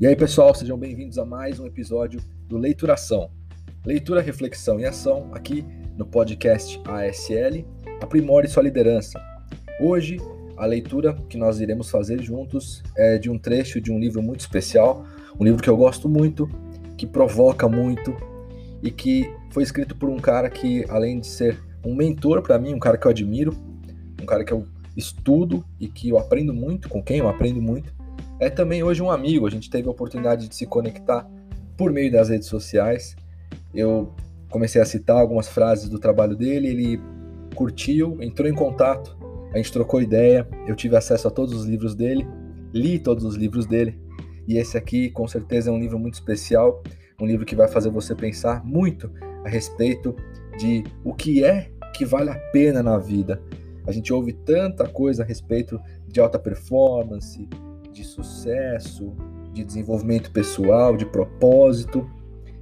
E aí, pessoal, sejam bem-vindos a mais um episódio do Leituração. Leitura, reflexão e ação aqui no podcast ASL Aprimore Sua Liderança. Hoje, a leitura que nós iremos fazer juntos é de um trecho de um livro muito especial, um livro que eu gosto muito, que provoca muito e que foi escrito por um cara que, além de ser um mentor para mim, um cara que eu admiro, um cara que eu estudo e que eu aprendo muito, com quem eu aprendo muito, é também hoje um amigo. A gente teve a oportunidade de se conectar por meio das redes sociais. Eu comecei a citar algumas frases do trabalho dele, ele curtiu, entrou em contato, a gente trocou ideia, eu tive acesso a todos os livros dele, li todos os livros dele, e esse aqui com certeza é um livro muito especial, um livro que vai fazer você pensar muito a respeito de o que é que vale a pena na vida. A gente ouve tanta coisa a respeito de alta performance, de sucesso, de desenvolvimento pessoal, de propósito.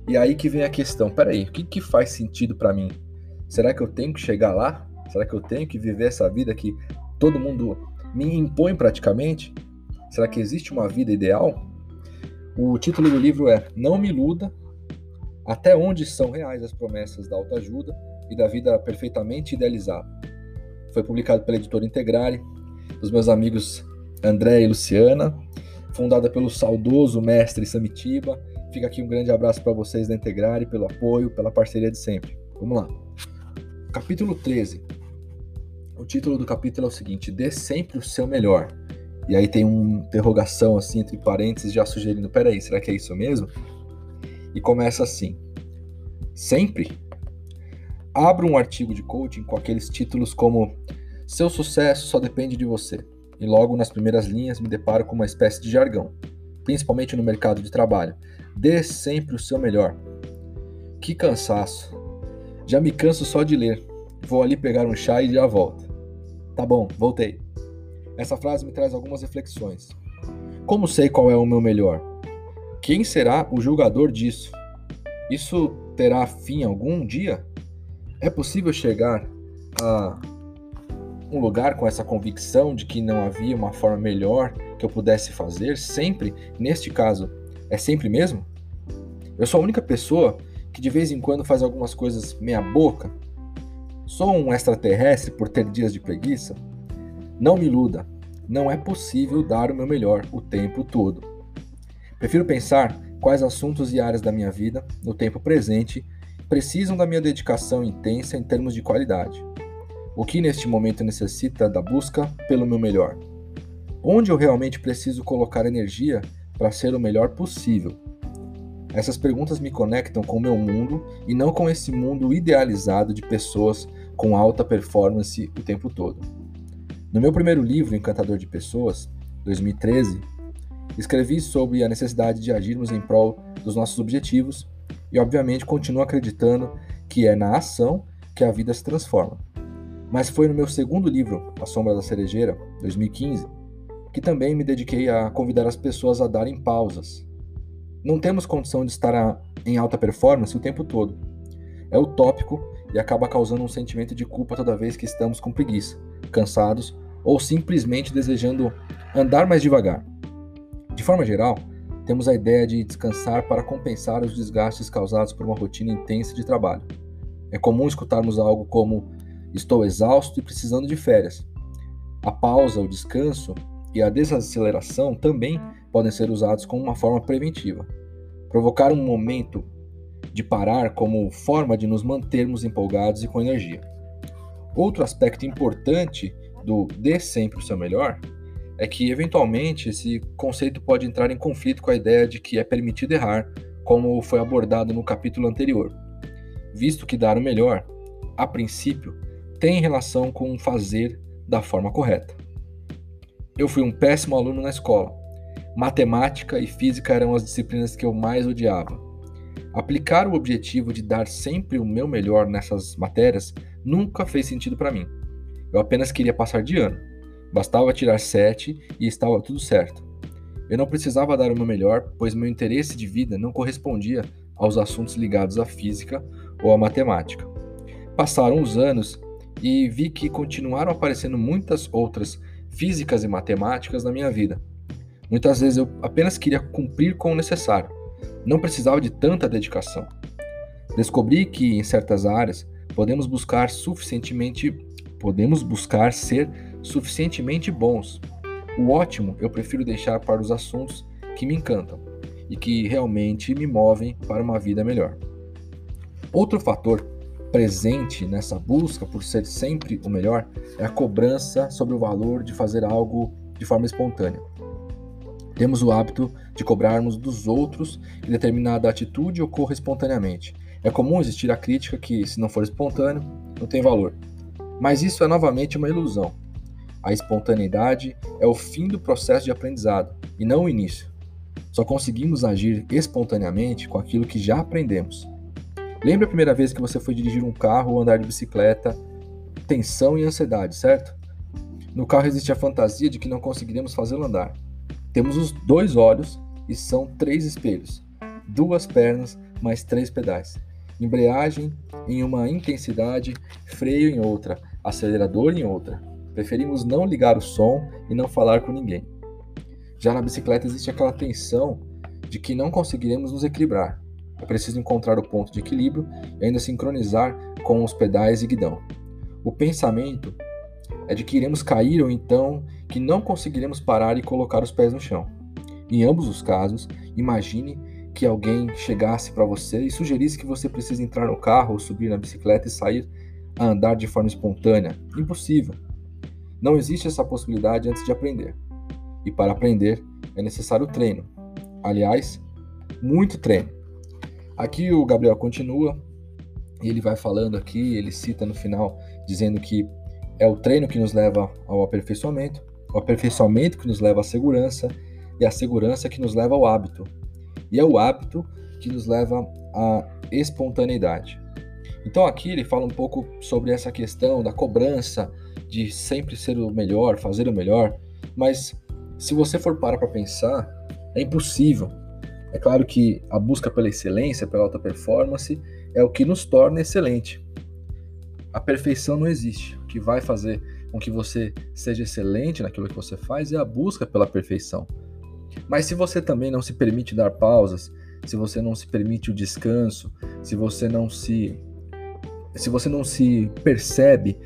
E aí que vem a questão: peraí, o que, que faz sentido para mim? Será que eu tenho que chegar lá? Será que eu tenho que viver essa vida que todo mundo me impõe praticamente? Será que existe uma vida ideal? O título do livro é Não Me Iluda: Até onde são reais as promessas da autoajuda e da vida perfeitamente idealizada. Foi publicado pela editora Integrare, dos meus amigos André e Luciana, fundada pelo saudoso mestre Samitiba. Fica aqui um grande abraço para vocês da Integrare pelo apoio, pela parceria de sempre. Vamos lá. Capítulo 13. O título do capítulo é o seguinte: Dê sempre o seu melhor. E aí tem uma interrogação assim entre parênteses já sugerindo, peraí, será que é isso mesmo? E começa assim: Sempre? Abra um artigo de coaching com aqueles títulos como Seu sucesso só depende de você e logo nas primeiras linhas me deparo com uma espécie de jargão, principalmente no mercado de trabalho. Dê sempre o seu melhor. Que cansaço! Já me canso só de ler. Vou ali pegar um chá e já volto. Tá bom, voltei. Essa frase me traz algumas reflexões. Como sei qual é o meu melhor? Quem será o julgador disso? Isso terá fim algum dia? É possível chegar a um lugar com essa convicção de que não havia uma forma melhor que eu pudesse fazer, sempre, neste caso, é sempre mesmo? Eu sou a única pessoa que de vez em quando faz algumas coisas meia boca? Sou um extraterrestre por ter dias de preguiça? Não me iluda, não é possível dar o meu melhor o tempo todo. Prefiro pensar quais assuntos e áreas da minha vida, no tempo presente, precisam da minha dedicação intensa em termos de qualidade. O que neste momento necessita da busca pelo meu melhor? Onde eu realmente preciso colocar energia para ser o melhor possível? Essas perguntas me conectam com o meu mundo e não com esse mundo idealizado de pessoas com alta performance o tempo todo. No meu primeiro livro, Encantador de Pessoas, 2013, escrevi sobre a necessidade de agirmos em prol dos nossos objetivos e, obviamente, continuo acreditando que é na ação que a vida se transforma. Mas foi no meu segundo livro, A Sombra da Cerejeira, 2015, que também me dediquei a convidar as pessoas a darem pausas. Não temos condição de estar em alta performance o tempo todo. É utópico e acaba causando um sentimento de culpa toda vez que estamos com preguiça, cansados ou simplesmente desejando andar mais devagar. De forma geral, temos a ideia de descansar para compensar os desgastes causados por uma rotina intensa de trabalho. É comum escutarmos algo como Estou exausto e precisando de férias. A pausa, o descanso e a desaceleração também podem ser usados como uma forma preventiva. Provocar um momento de parar como forma de nos mantermos empolgados e com energia. Outro aspecto importante do dê sempre o seu melhor é que, eventualmente, esse conceito pode entrar em conflito com a ideia de que é permitido errar, como foi abordado no capítulo anterior, visto que dar o melhor, a princípio, tem relação com fazer da forma correta. Eu fui um péssimo aluno na escola. Matemática e física eram as disciplinas que eu mais odiava. Aplicar o objetivo de dar sempre o meu melhor nessas matérias nunca fez sentido para mim. Eu apenas queria passar de ano. Bastava tirar 7 e estava tudo certo. Eu não precisava dar o meu melhor, pois meu interesse de vida não correspondia aos assuntos ligados à física ou à matemática. Passaram os anos e vi que continuaram aparecendo muitas outras físicas e matemáticas na minha vida. Muitas vezes eu apenas queria cumprir com o necessário, não precisava de tanta dedicação. Descobri que em certas áreas podemos buscar suficientemente podemos buscar ser suficientemente bons. O ótimo eu prefiro deixar para os assuntos que me encantam e que realmente me movem para uma vida melhor. Outro fator presente nessa busca por ser sempre o melhor é a cobrança sobre o valor de fazer algo de forma espontânea. Temos o hábito de cobrarmos dos outros que determinada atitude ocorra espontaneamente. É comum existir a crítica que, se não for espontâneo, não tem valor. Mas isso é novamente uma ilusão. A espontaneidade é o fim do processo de aprendizado e não o início. Só conseguimos agir espontaneamente com aquilo que já aprendemos. Lembra a primeira vez que você foi dirigir um carro ou andar de bicicleta? Tensão e ansiedade, certo? No carro existe a fantasia de que não conseguiremos fazê-lo andar. Temos os dois olhos e são três espelhos, duas pernas mais três pedais. Embreagem em uma intensidade, freio em outra, acelerador em outra. Preferimos não ligar o som e não falar com ninguém. Já na bicicleta existe aquela tensão de que não conseguiremos nos equilibrar. É preciso encontrar o ponto de equilíbrio e ainda sincronizar com os pedais e guidão. O pensamento é de que iremos cair ou então que não conseguiremos parar e colocar os pés no chão. Em ambos os casos, imagine que alguém chegasse para você e sugerisse que você precisa entrar no carro ou subir na bicicleta e sair a andar de forma espontânea. Impossível. Não existe essa possibilidade antes de aprender. E para aprender é necessário treino. Aliás, muito treino. Aqui o Gabriel continua e ele vai falando aqui, ele cita no final, dizendo que é o treino que nos leva ao aperfeiçoamento, o aperfeiçoamento que nos leva à segurança e a segurança que nos leva ao hábito. E é o hábito que nos leva à espontaneidade. Então aqui ele fala um pouco sobre essa questão da cobrança de sempre ser o melhor, fazer o melhor, mas se você for parar para pensar, é impossível é claro que a busca pela excelência, pela alta performance, é o que nos torna excelente. A perfeição não existe. O que vai fazer com que você seja excelente naquilo que você faz é a busca pela perfeição. Mas se você também não se permite dar pausas, se você não se permite o descanso, se você não se se você não se percebe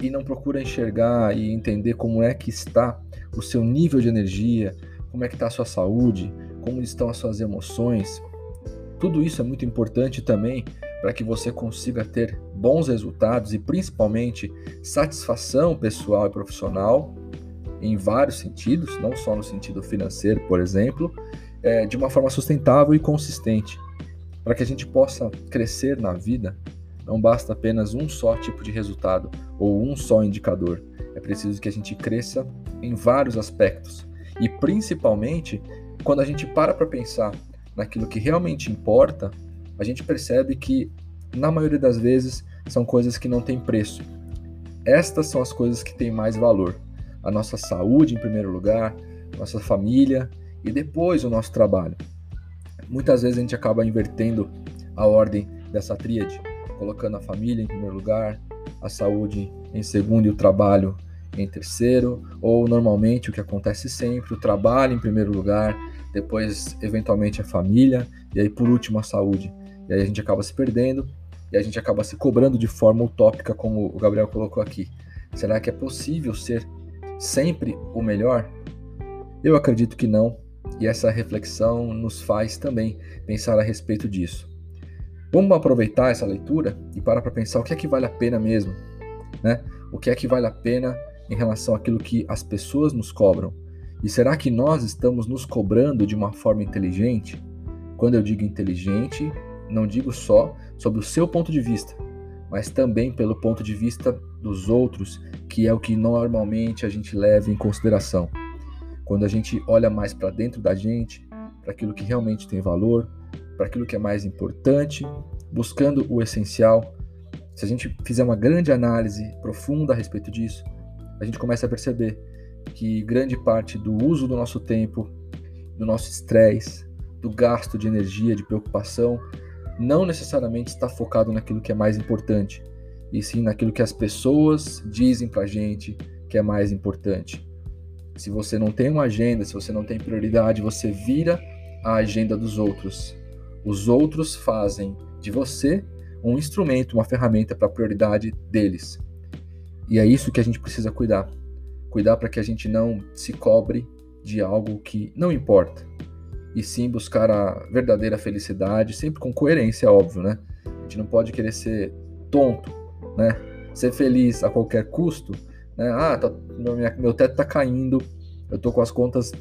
e não procura enxergar e entender como é que está o seu nível de energia, como é que está a sua saúde, como estão as suas emoções. Tudo isso é muito importante também para que você consiga ter bons resultados e principalmente satisfação pessoal e profissional em vários sentidos, não só no sentido financeiro, por exemplo, é, de uma forma sustentável e consistente. Para que a gente possa crescer na vida, não basta apenas um só tipo de resultado ou um só indicador. É preciso que a gente cresça em vários aspectos e principalmente quando a gente para para pensar naquilo que realmente importa, a gente percebe que, na maioria das vezes, são coisas que não têm preço. Estas são as coisas que têm mais valor. A nossa saúde, em primeiro lugar, nossa família e depois o nosso trabalho. Muitas vezes a gente acaba invertendo a ordem dessa tríade, colocando a família em primeiro lugar, a saúde em segundo e o trabalho em terceiro, ou normalmente o que acontece sempre, o trabalho em primeiro lugar, depois eventualmente a família e aí por último a saúde. E aí a gente acaba se perdendo e a gente acaba se cobrando de forma utópica, como o Gabriel colocou aqui. Será que é possível ser sempre o melhor? Eu acredito que não, e essa reflexão nos faz também pensar a respeito disso. Vamos aproveitar essa leitura e parar para pensar o que é que vale a pena mesmo, né? O que é que vale a pena em relação àquilo que as pessoas nos cobram? E será que nós estamos nos cobrando de uma forma inteligente? Quando eu digo inteligente, não digo só sobre o seu ponto de vista, mas também pelo ponto de vista dos outros, que é o que normalmente a gente leva em consideração. Quando a gente olha mais para dentro da gente, para aquilo que realmente tem valor, para aquilo que é mais importante, buscando o essencial, se a gente fizer uma grande análise profunda a respeito disso, a gente começa a perceber que grande parte do uso do nosso tempo, do nosso estresse, do gasto de energia, de preocupação, não necessariamente está focado naquilo que é mais importante, e sim naquilo que as pessoas dizem pra gente que é mais importante. Se você não tem uma agenda, se você não tem prioridade, você vira a agenda dos outros. Os outros fazem de você um instrumento, uma ferramenta para a prioridade deles. E é isso que a gente precisa cuidar. Cuidar para que a gente não se cobre de algo que não importa. E sim buscar a verdadeira felicidade, sempre com coerência, óbvio, né? A gente não pode querer ser tonto, né? Ser feliz a qualquer custo, né? Ah, tá, meu, meu teto tá caindo, eu tô com as contas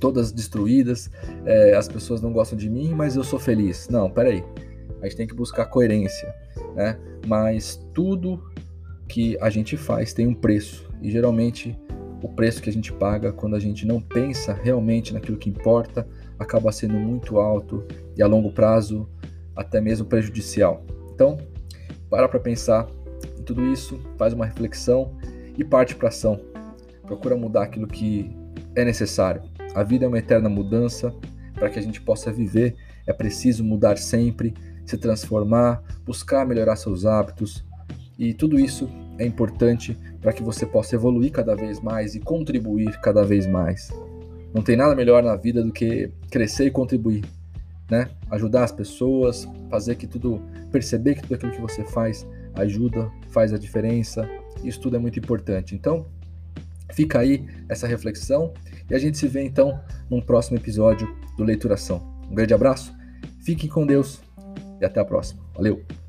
todas destruídas, é, as pessoas não gostam de mim, mas eu sou feliz. Não, peraí. A gente tem que buscar coerência, né? Mas tudo que a gente faz tem um preço. E geralmente o preço que a gente paga quando a gente não pensa realmente naquilo que importa acaba sendo muito alto e a longo prazo até mesmo prejudicial. Então, para para pensar em tudo isso, faz uma reflexão e parte para ação. Procura mudar aquilo que é necessário. A vida é uma eterna mudança. Para que a gente possa viver, é preciso mudar sempre, se transformar, buscar melhorar seus hábitos. E tudo isso é importante para que você possa evoluir cada vez mais e contribuir cada vez mais. Não tem nada melhor na vida do que crescer e contribuir, né? Ajudar as pessoas, fazer que tudo, perceber que tudo aquilo que você faz ajuda, faz a diferença. Isso tudo é muito importante. Então, fica aí essa reflexão e a gente se vê então num próximo episódio do Leituração. Um grande abraço, fiquem com Deus e até a próxima. Valeu!